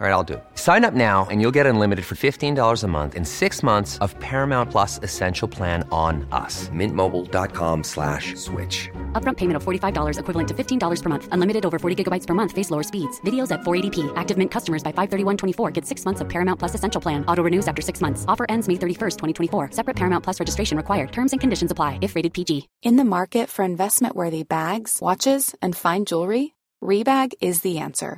All right, I'll do it. Sign up now and you'll get unlimited for $15 a month in six months of Paramount Plus Essential Plan on us. Mintmobile.com slash switch. Upfront payment of $45 equivalent to $15 per month. Unlimited over 40 gigabytes per month. Face lower speeds. Videos at 480p. Active Mint customers by 531.24 get six months of Paramount Plus Essential Plan. Auto renews after six months. Offer ends May 31st, 2024. Separate Paramount Plus registration required. Terms and conditions apply if rated PG. In the market for investment-worthy bags, watches, and fine jewelry, Rebag is the answer.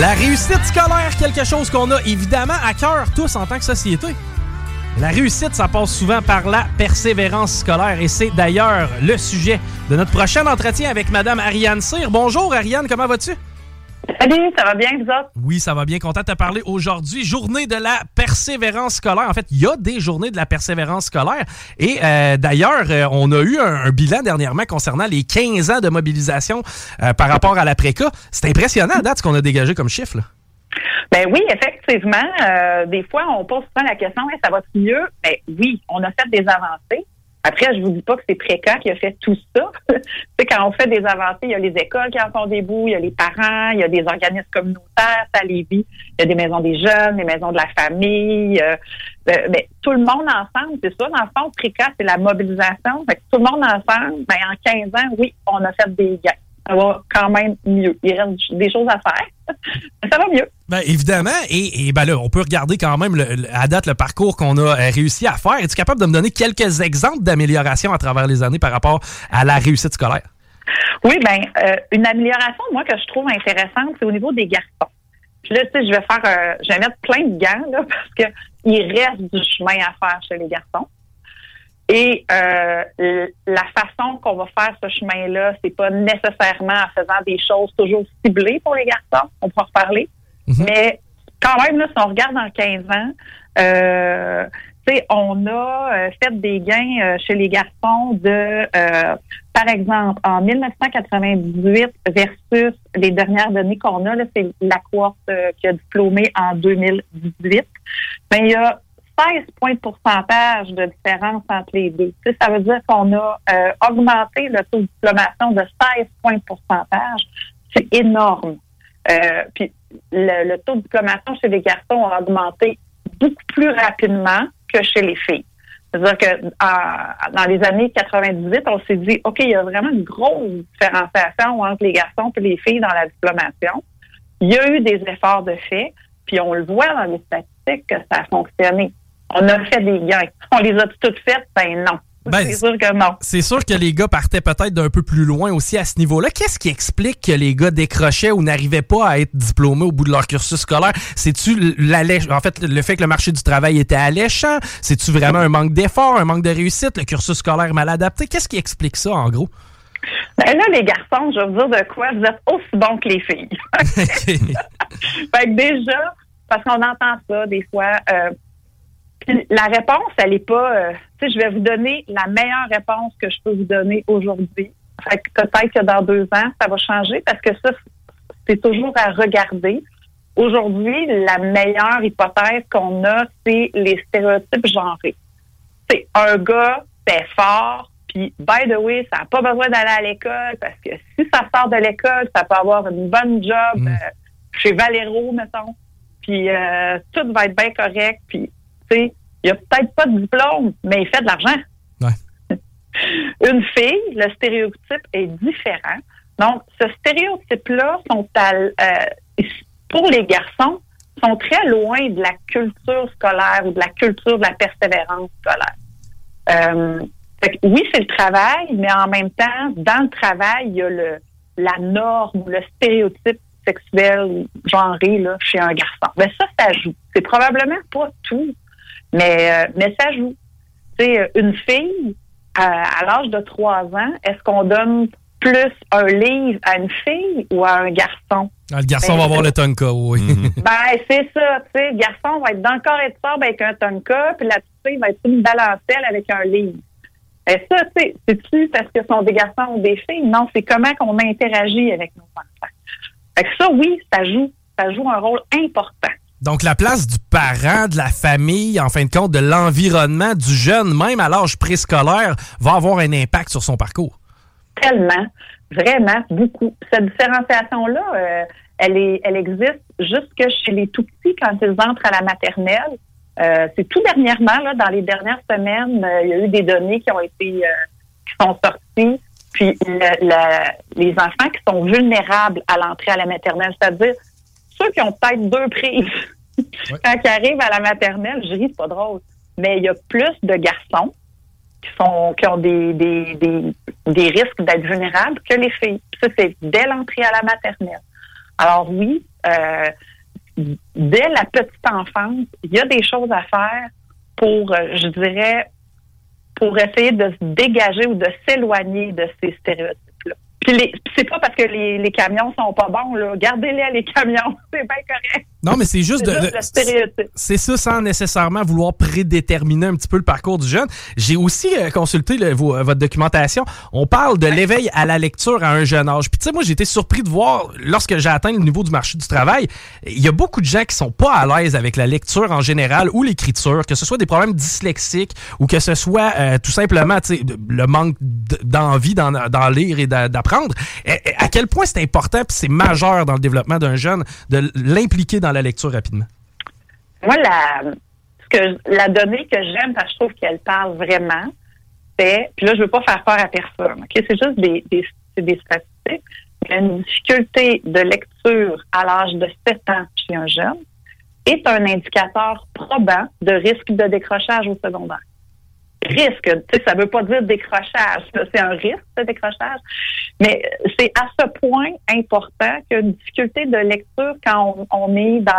La réussite scolaire, quelque chose qu'on a évidemment à cœur tous en tant que société. La réussite, ça passe souvent par la persévérance scolaire et c'est d'ailleurs le sujet de notre prochain entretien avec Madame Ariane Cyr. Bonjour Ariane, comment vas-tu? Salut, ça va bien, vous autres? Oui, ça va bien. Content de te parler aujourd'hui. Journée de la persévérance scolaire. En fait, il y a des journées de la persévérance scolaire. Et euh, d'ailleurs, euh, on a eu un, un bilan dernièrement concernant les 15 ans de mobilisation euh, par rapport à l'après-cas. C'est impressionnant à date ce qu'on a dégagé comme chiffre. Là. Ben oui, effectivement. des fois, on pose souvent la question, Hey, ça va mieux? Ben oui, on a fait des avancées. Après, je vous dis pas que c'est Préca qui a fait tout ça. sais, quand on fait des avancées, il y a les écoles qui en font des bouts, il y a les parents, il y a des organismes communautaires, à Lévis, il y a des maisons des jeunes, des maisons de la famille. euh, mais tout le monde ensemble, c'est ça. Dans le fond, Préca, c'est la mobilisation. Fait que tout le monde ensemble, ben, en 15 ans, oui, on a fait des gains. Ça va quand même mieux. Il reste des choses à faire. mais ça va mieux. Ben, évidemment, et, et ben là, on peut regarder quand même le- le- à date le parcours qu'on a euh, réussi à faire. Es-tu capable de me donner quelques exemples d'amélioration à travers les années par rapport à la réussite scolaire? Oui, ben euh, une amélioration, moi, que je trouve intéressante, c'est au niveau des garçons. Puis là, tu sais, je vais faire, euh, je vais mettre plein de gants, là, parce que il reste du chemin à faire chez les garçons. Et euh, la façon qu'on va faire ce chemin-là, c'est pas nécessairement en faisant des choses toujours ciblées pour les garçons. On pourra en reparler. Mais quand même, là, si on regarde en 15 ans, euh, tu sais, on a euh, fait des gains euh, chez les garçons de, euh, par exemple, en 1998 versus les dernières données qu'on a, là, c'est la cohorte euh, qui a diplômé en 2018. Mais il y a 16 points de pourcentage de différence entre les deux. Ça veut dire qu'on a euh, augmenté le taux de diplomation de 16 points de pourcentage. C'est énorme. Euh, puis le, taux de diplomation chez les garçons a augmenté beaucoup plus rapidement que chez les filles. C'est-à-dire que dans les années 98, on s'est dit, OK, il y a vraiment une grosse différenciation entre les garçons et les filles dans la diplomation. Il y a eu des efforts de fait, puis on le voit dans les statistiques que ça a fonctionné. On a fait des gains. On les a toutes faites? Ben non. Ben, c'est sûr que non. C'est sûr que les gars partaient peut-être d'un peu plus loin aussi à ce niveau-là. Qu'est-ce qui explique que les gars décrochaient ou n'arrivaient pas à être diplômés au bout de leur cursus scolaire? C'est-tu en fait le fait que le marché du travail était alléchant? C'est-tu vraiment un manque d'effort, un manque de réussite, le cursus scolaire mal adapté? Qu'est-ce qui explique ça en gros? Ben là, les garçons, je vais vous dire de quoi, vous êtes aussi bons que les filles. fait que déjà, parce qu'on entend ça des fois, euh, la réponse, elle n'est pas, euh, tu sais, je vais vous donner la meilleure réponse que je peux vous donner aujourd'hui. Fait que peut-être que dans deux ans, ça va changer parce que ça, c'est toujours à regarder. Aujourd'hui, la meilleure hypothèse qu'on a, c'est les stéréotypes genrés. C'est un gars, c'est fort, puis by the way, ça n'a pas besoin d'aller à l'école parce que si ça sort de l'école, ça peut avoir une bonne job Mm. euh, chez Valero, mettons. Puis euh, tout va être bien correct. Puis, il a peut-être pas de diplôme, mais il fait de l'argent. Ouais. Une fille, le stéréotype est différent. Donc, ce stéréotype-là sont à, euh, pour les garçons, sont très loin de la culture scolaire ou de la culture de la persévérance scolaire. Euh, fait que oui, c'est le travail, mais en même temps, dans le travail, il y a le, la norme, le stéréotype sexuel genré là, chez un garçon. Mais ça, ça joue. C'est probablement pas tout, mais, euh, mais ça joue. Tu sais, une fille, à, à l'âge de trois ans, est-ce qu'on donne plus un livre à une fille ou à un garçon? Ah, le garçon Ben, va avoir le tonka, oui. Ben, c'est ça, tu sais, le garçon va être dans le corps et de sable avec un tonka, puis la petite fille va être une balancelle avec un livre. Et ça, tu sais, c'est-tu parce que ce sont des garçons ou des filles? Non, c'est comment qu'on interagit avec nos enfants. Fait que ça, oui, ça joue. Ça joue un rôle important. Donc, la place du parent, de la famille, en fin de compte, de l'environnement du jeune, même à l'âge préscolaire, va avoir un impact sur son parcours. Tellement, vraiment, beaucoup. Cette différenciation-là, euh, elle, elle existe jusque chez les tout petits quand ils entrent à la maternelle. Euh, c'est tout dernièrement, là, dans les dernières semaines, euh, il y a eu des données qui ont été qui sont sorties. Puis le- le- les enfants qui sont vulnérables à l'entrée à la maternelle, c'est-à-dire ceux qui ont peut-être deux prises quand ils arrivent à la maternelle, je ris, c'est pas drôle. Mais il y a plus de garçons qui sont qui ont des, des, des, des risques d'être vulnérables que les filles. Ça, c'est dès l'entrée à la maternelle. Alors oui, euh, dès la petite enfance, il y a des choses à faire pour, euh, je dirais, pour essayer de se dégager ou de s'éloigner de ces stéréotypes-là. C'est pas parce que les, les camions sont pas bons, là. Gardez-les les camions, c'est bien correct. Non, mais c'est juste de. de- c'est ça sans nécessairement vouloir prédéterminer un petit peu le parcours du jeune. J'ai aussi euh, consulté le- vos- euh, votre documentation. On parle de l'éveil à la lecture à un jeune âge. Puis tu sais, moi, j'ai été surpris de voir, lorsque j'ai atteint le niveau du marché du travail, il y a beaucoup de gens qui sont pas à l'aise avec la lecture en général ou l'écriture, que ce soit des problèmes dyslexiques ou que ce soit euh, tout simplement le manque d'envie d'en lire et d'a- d'apprendre. À quel point c'est important puis c'est majeur dans le développement d'un jeune de l'impliquer dans la lecture rapidement? Moi, la, ce que, la donnée que j'aime, parce que je trouve qu'elle parle vraiment, c'est, puis là, je veux pas faire peur à personne? C'est juste des, des, des statistiques. Une difficulté de lecture à l'âge de 7 ans chez un jeune est un indicateur probant de risque de décrochage au secondaire. Risque, ça veut pas dire décrochage, c'est un risque de décrochage, mais c'est à ce point important qu'il y a une difficulté de lecture quand on, est dans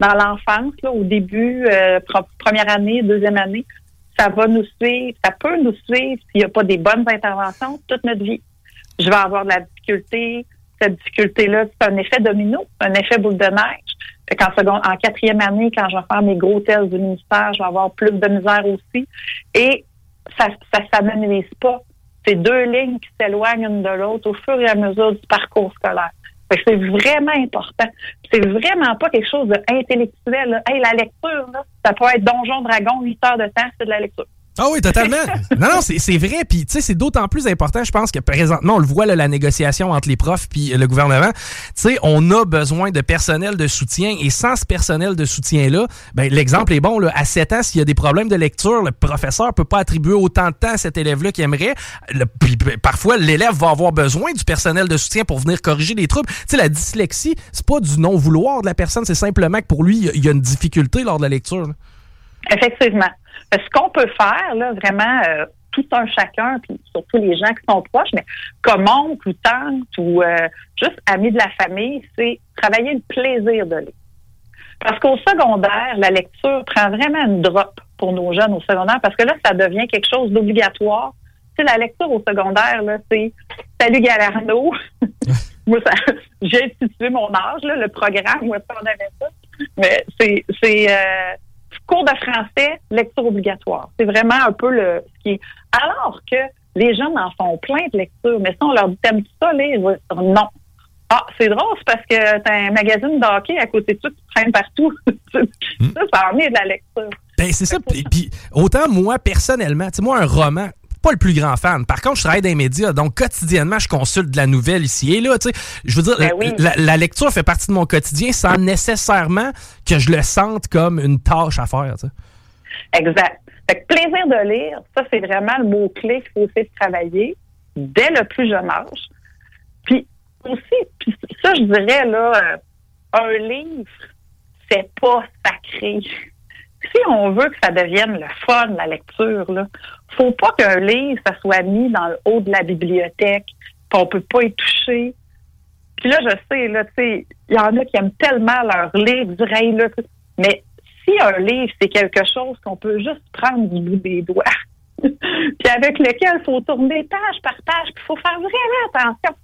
dans l'enfance, au début, euh, première année, deuxième année, ça va nous suivre, ça peut nous suivre s'il n'y a pas des bonnes interventions toute notre vie. Je vais avoir de la difficulté. Cette difficulté-là, c'est un effet domino, un effet boule de neige. Qu'en seconde, en quatrième année, quand je vais faire mes gros tests du ministère, je vais avoir plus de misère aussi. Et ça ça s'amenuise pas. C'est deux lignes qui s'éloignent l'une de l'autre au fur et à mesure du parcours scolaire. C'est vraiment important. C'est vraiment pas quelque chose d'intellectuel. Hey, la lecture, là, ça peut être Donjon Dragon, 8 heures de temps, c'est de la lecture. Ah oui, totalement. non, non, c'est vrai. Puis, tu sais, c'est d'autant plus important, je pense, que présentement, on le voit, là, la négociation entre les profs puis le gouvernement. Tu sais, on a besoin de personnel de soutien. Et sans ce personnel de soutien-là, ben, l'exemple est bon. Là, à 7 ans, s'il y a des problèmes de lecture, le professeur peut pas attribuer autant de temps à cet élève-là qu'il aimerait. Le- puis, parfois, l'élève va avoir besoin du personnel de soutien pour venir corriger les troubles. Tu sais, la dyslexie, c'est pas du non-vouloir de la personne, c'est simplement que pour lui, il y a- une difficulté lors de la lecture. Effectivement. Que Ce qu'on peut faire, là, vraiment, euh, tout un chacun, puis surtout les gens qui sont proches, mais comme oncle ou tante ou euh, juste amis de la famille, c'est travailler le plaisir de lire. Parce qu'au secondaire, la lecture prend vraiment une drop pour nos jeunes au secondaire, parce que là, ça devient quelque chose d'obligatoire. Tu sais, la lecture au secondaire, là, c'est Salut Galarno. Moi, j'ai institué mon âge, là, le programme où est-ce qu'on avait ça. Mais c'est, c'est, euh, cours de français, lecture obligatoire. C'est vraiment un peu le ce qui est. Alors que les jeunes en font plein de lectures, mais si on leur dit t'aimes ça lire, non. Ah, c'est drôle, c'est parce que t'as un magazine de hockey à côté de toi qui traîne partout. ça, ça en est de la lecture. Ben, c'est ça. Puis, autant moi, personnellement, tu sais, moi, un roman, pas le plus grand fan. Par contre, je travaille dans les médias, donc quotidiennement, je consulte de la nouvelle ici et là. Tu sais, je veux dire, Ben la, lecture fait partie de mon quotidien sans nécessairement que je le sente comme une tâche à faire. Tu sais. Exact. Fait que plaisir de lire, ça, c'est vraiment le mot-clé qu'il faut essayer de travailler dès le plus jeune âge. Puis aussi, puis ça, je dirais, là, euh, un livre, c'est pas sacré. Si on veut que ça devienne le fun, la lecture, là, faut pas qu'un livre, ça soit mis dans le haut de la bibliothèque, puis on peut pas y toucher. Puis là, je sais, là, tu sais, il y en a qui aiment tellement leur livre, dire, hey, là, mais si un livre, c'est quelque chose qu'on peut juste prendre du bout des doigts, puis avec lequel il faut tourner page par page, puis il faut faire vraiment attention.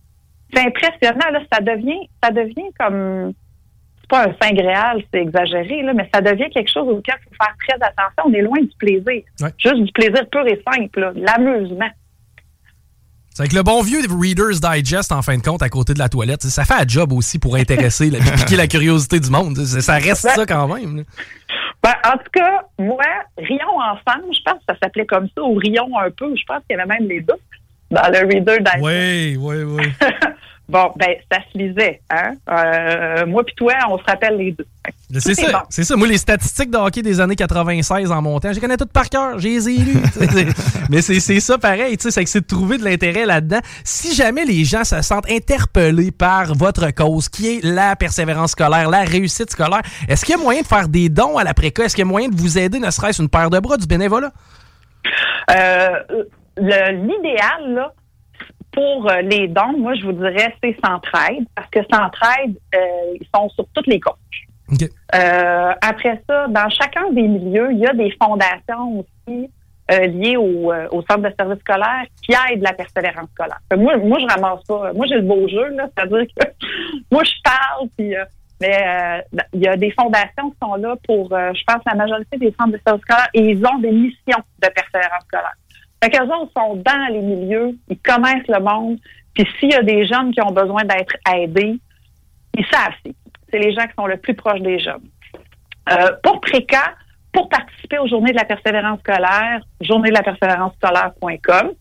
C'est impressionnant, là, ça devient, ça devient comme pas un saint gréal, c'est exagéré, là, mais ça devient quelque chose auquel il faut faire très attention. On est loin du plaisir. Ouais. Juste du plaisir pur et simple, l'amusement. C'est avec le bon vieux Reader's Digest, en fin de compte, à côté de la toilette. Ça fait un job aussi pour intéresser, la, piquer la curiosité du monde. Ça reste ça quand même. Ben, en tout cas, moi, Rions ensemble, je pense que ça s'appelait comme ça, ou Rions un peu, je pense qu'il y avait même les deux dans le Reader. Oui, oui, oui. Bon, ben, ça se lisait, hein? Euh, moi puis toi, on se rappelle les deux. C'est ça, bon. c'est ça. Moi, les statistiques de hockey des années 96 en montant, je les connais toutes par cœur, j'ai les ai lues. Mais c'est c'est ça pareil, tu sais, c'est que c'est de trouver de l'intérêt là-dedans. Si jamais les gens se sentent interpellés par votre cause, qui est la persévérance scolaire, la réussite scolaire, est-ce qu'il y a moyen de faire des dons à l'après-cas? Est-ce qu'il y a moyen de vous aider, ne serait-ce une paire de bras, du bénévolat? Euh, L'idéal, là, pour euh, les dons, moi, je vous dirais, c'est Centraide, parce que Centraide, euh, ils sont sur toutes les. OK. Euh, après ça, dans chacun des milieux, il y a des fondations aussi euh, liées au, au centre de service scolaire qui aident la persévérance scolaire. Moi, moi, je ramasse pas. Moi, j'ai le beau jeu, là, c'est-à-dire que moi, je parle, puis mais euh, il y a des fondations qui sont là pour, je pense, la majorité des centres de service scolaire et ils ont des missions de persévérance scolaire. Fait qu'eux sont dans les milieux, ils connaissent le monde, puis s'il y a des jeunes qui ont besoin d'être aidés, ils savent c'est les gens qui sont le plus proches des jeunes. Euh, pour Préca, pour participer aux Journées de la persévérance scolaire, journée de la persévérance scolaire.com.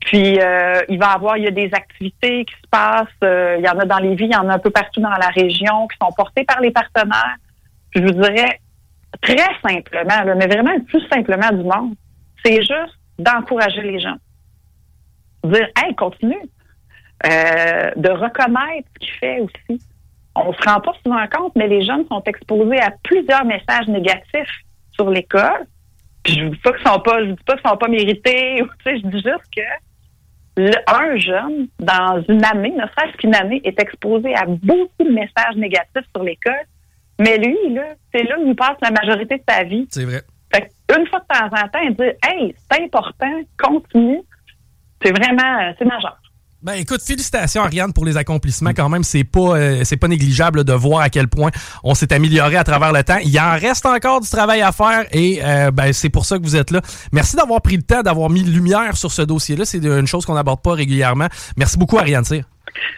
Puis euh, il va y avoir, il y a des activités qui se passent, euh, il y en a dans les villes, il y en a un peu partout dans la région qui sont portées par les partenaires. Je vous dirais très simplement, mais vraiment le plus simplement du monde, c'est juste d'encourager les gens. Dire Hey, continue. Euh, de reconnaître ce qu'il fait aussi. On se rend pas souvent compte, mais les jeunes sont exposés à plusieurs messages négatifs sur l'école. Puis je ne dis pas qu'ils sont pas, je dis pas qu'ils sont pas mérités. Tu sais, je dis juste que un jeune, dans une année, ne serait-ce qu'une année, est exposé à beaucoup de messages négatifs sur l'école. Mais lui, là, c'est là où il passe la majorité de sa vie. C'est vrai. Une fois de temps en temps, dire Hey, c'est important, continue, c'est vraiment euh, c'est majeur. Ben écoute, félicitations Ariane pour les accomplissements quand même, c'est pas euh, c'est pas négligeable de voir à quel point on s'est amélioré à travers le temps. Il en reste encore du travail à faire et euh, ben c'est pour ça que vous êtes là. Merci d'avoir pris le temps d'avoir mis lumière sur ce dossier-là, c'est une chose qu'on n'aborde pas régulièrement. Merci beaucoup Ariane Cyr.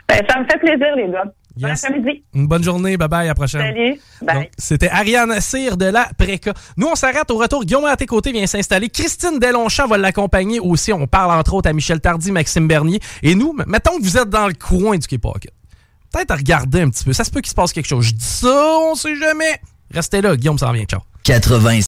Ben, ça me fait plaisir, les gars. Bon après-midi. Une bonne journée, bye bye, à la prochaine. Salut. Bye. C'était Ariane Cyr de la Préca. Nous, on s'arrête au retour. Guillaume à tes côtés vient s'installer. Christine Delonchamp va l'accompagner aussi. On parle entre autres à Michel Tardy, Maxime Bernier. Et nous, mettons que vous êtes dans le coin du K-Pocket. Peut-être à regarder un petit peu. Ça se peut qu'il se passe quelque chose. Je dis ça, on sait jamais. Restez là, Guillaume s'en vient. Ciao. 80